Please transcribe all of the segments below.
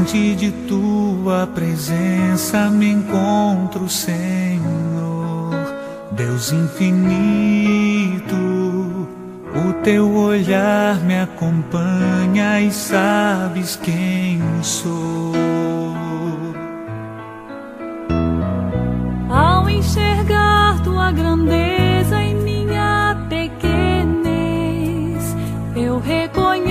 diante de tua presença me encontro, Senhor, Deus infinito. O teu olhar me acompanha e sabes quem sou. Ao enxergar tua grandeza em minha pequenez, eu reconheço.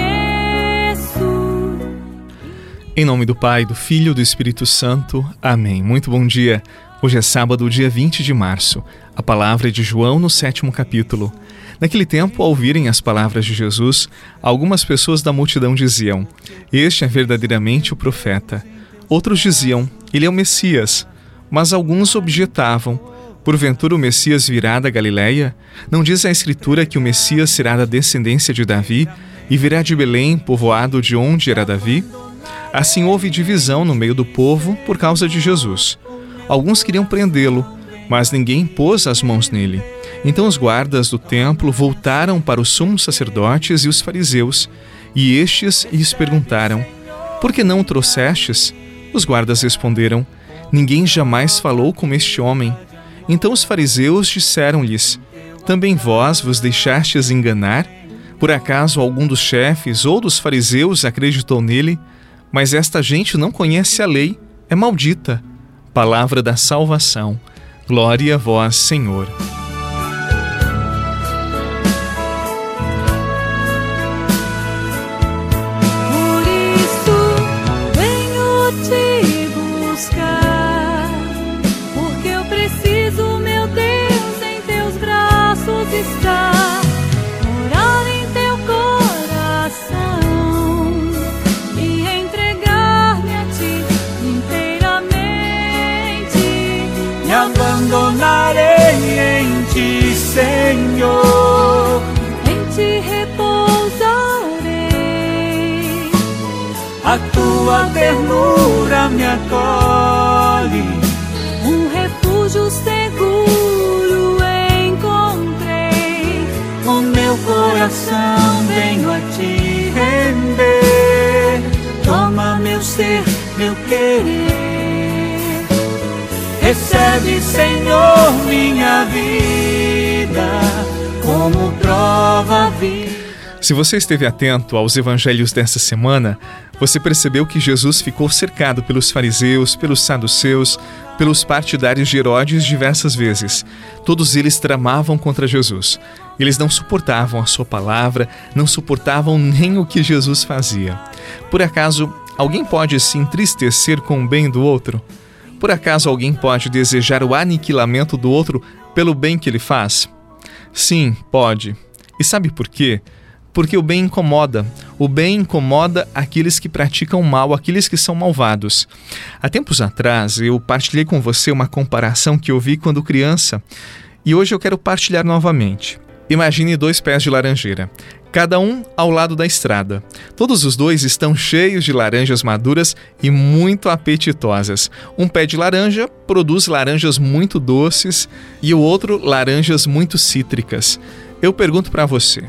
Em nome do Pai, do Filho e do Espírito Santo. Amém. Muito bom dia. Hoje é sábado, dia 20 de março. A palavra é de João no sétimo capítulo. Naquele tempo, ao ouvirem as palavras de Jesus, algumas pessoas da multidão diziam: Este é verdadeiramente o profeta. Outros diziam: Ele é o Messias. Mas alguns objetavam: Porventura o Messias virá da Galiléia? Não diz a Escritura que o Messias será da descendência de Davi e virá de Belém, povoado de onde era Davi? Assim houve divisão no meio do povo por causa de Jesus. Alguns queriam prendê-lo, mas ninguém pôs as mãos nele. Então os guardas do templo voltaram para os sumos sacerdotes e os fariseus, e estes lhes perguntaram: Por que não o trouxestes? Os guardas responderam: Ninguém jamais falou com este homem. Então os fariseus disseram-lhes: Também vós vos deixastes enganar? Por acaso algum dos chefes ou dos fariseus acreditou nele? Mas esta gente não conhece a lei, é maldita. Palavra da salvação. Glória a vós, Senhor. A tua ternura me acolhe. Um refúgio seguro encontrei. O meu coração venho a te render. Toma meu ser, meu querer. Recebe, Senhor, minha vida como prova viva. Se você esteve atento aos evangelhos desta semana, você percebeu que Jesus ficou cercado pelos fariseus, pelos saduceus, pelos partidários de Herodes diversas vezes. Todos eles tramavam contra Jesus. Eles não suportavam a sua palavra, não suportavam nem o que Jesus fazia. Por acaso, alguém pode se entristecer com o bem do outro? Por acaso alguém pode desejar o aniquilamento do outro pelo bem que ele faz? Sim, pode. E sabe por quê? Porque o bem incomoda. O bem incomoda aqueles que praticam mal, aqueles que são malvados. Há tempos atrás, eu partilhei com você uma comparação que eu vi quando criança e hoje eu quero partilhar novamente. Imagine dois pés de laranjeira cada um ao lado da estrada. Todos os dois estão cheios de laranjas maduras e muito apetitosas. Um pé de laranja produz laranjas muito doces e o outro laranjas muito cítricas. Eu pergunto para você: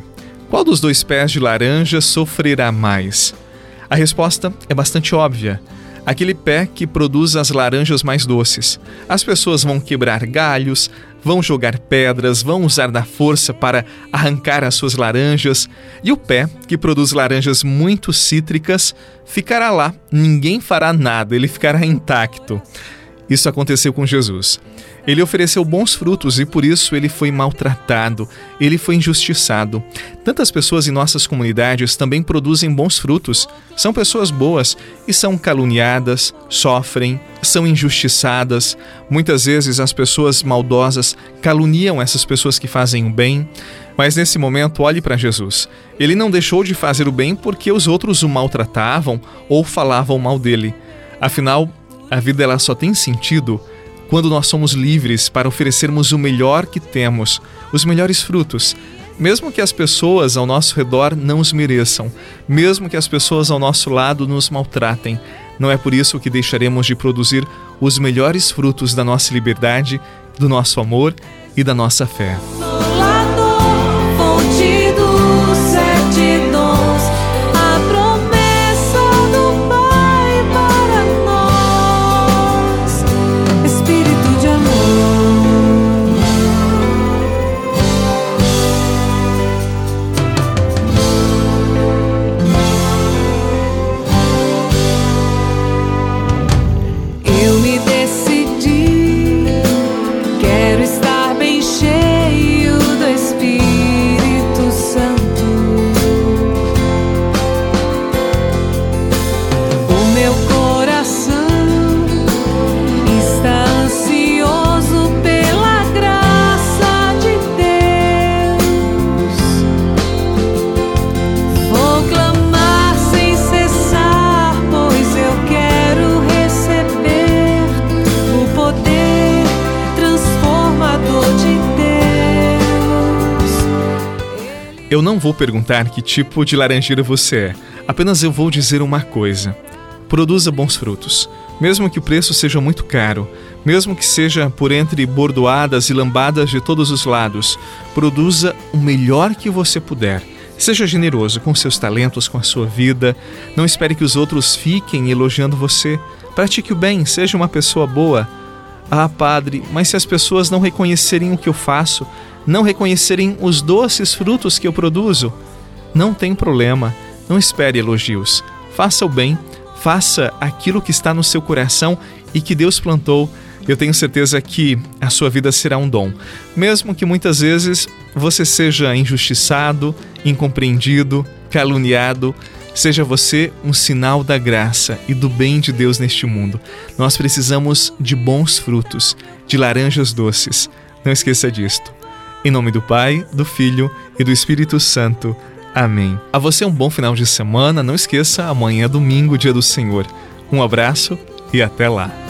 qual dos dois pés de laranja sofrerá mais? A resposta é bastante óbvia aquele pé que produz as laranjas mais doces. As pessoas vão quebrar galhos, vão jogar pedras, vão usar da força para arrancar as suas laranjas, e o pé, que produz laranjas muito cítricas, ficará lá, ninguém fará nada, ele ficará intacto. Isso aconteceu com Jesus. Ele ofereceu bons frutos e por isso ele foi maltratado, ele foi injustiçado. Tantas pessoas em nossas comunidades também produzem bons frutos, são pessoas boas e são caluniadas, sofrem, são injustiçadas. Muitas vezes as pessoas maldosas caluniam essas pessoas que fazem o bem. Mas nesse momento, olhe para Jesus. Ele não deixou de fazer o bem porque os outros o maltratavam ou falavam mal dele. Afinal, a vida ela só tem sentido quando nós somos livres para oferecermos o melhor que temos, os melhores frutos, mesmo que as pessoas ao nosso redor não os mereçam, mesmo que as pessoas ao nosso lado nos maltratem. Não é por isso que deixaremos de produzir os melhores frutos da nossa liberdade, do nosso amor e da nossa fé. Eu não vou perguntar que tipo de laranjeira você é, apenas eu vou dizer uma coisa: produza bons frutos. Mesmo que o preço seja muito caro, mesmo que seja por entre bordoadas e lambadas de todos os lados, produza o melhor que você puder. Seja generoso com seus talentos, com a sua vida. Não espere que os outros fiquem elogiando você. Pratique o bem, seja uma pessoa boa. Ah, padre, mas se as pessoas não reconhecerem o que eu faço, não reconhecerem os doces frutos que eu produzo, não tem problema. Não espere elogios. Faça o bem faça aquilo que está no seu coração e que Deus plantou. Eu tenho certeza que a sua vida será um dom, mesmo que muitas vezes você seja injustiçado, incompreendido, caluniado. Seja você um sinal da graça e do bem de Deus neste mundo. Nós precisamos de bons frutos, de laranjas doces. Não esqueça disto. Em nome do Pai, do Filho e do Espírito Santo. Amém. A você um bom final de semana. Não esqueça, amanhã é domingo, dia do Senhor. Um abraço e até lá.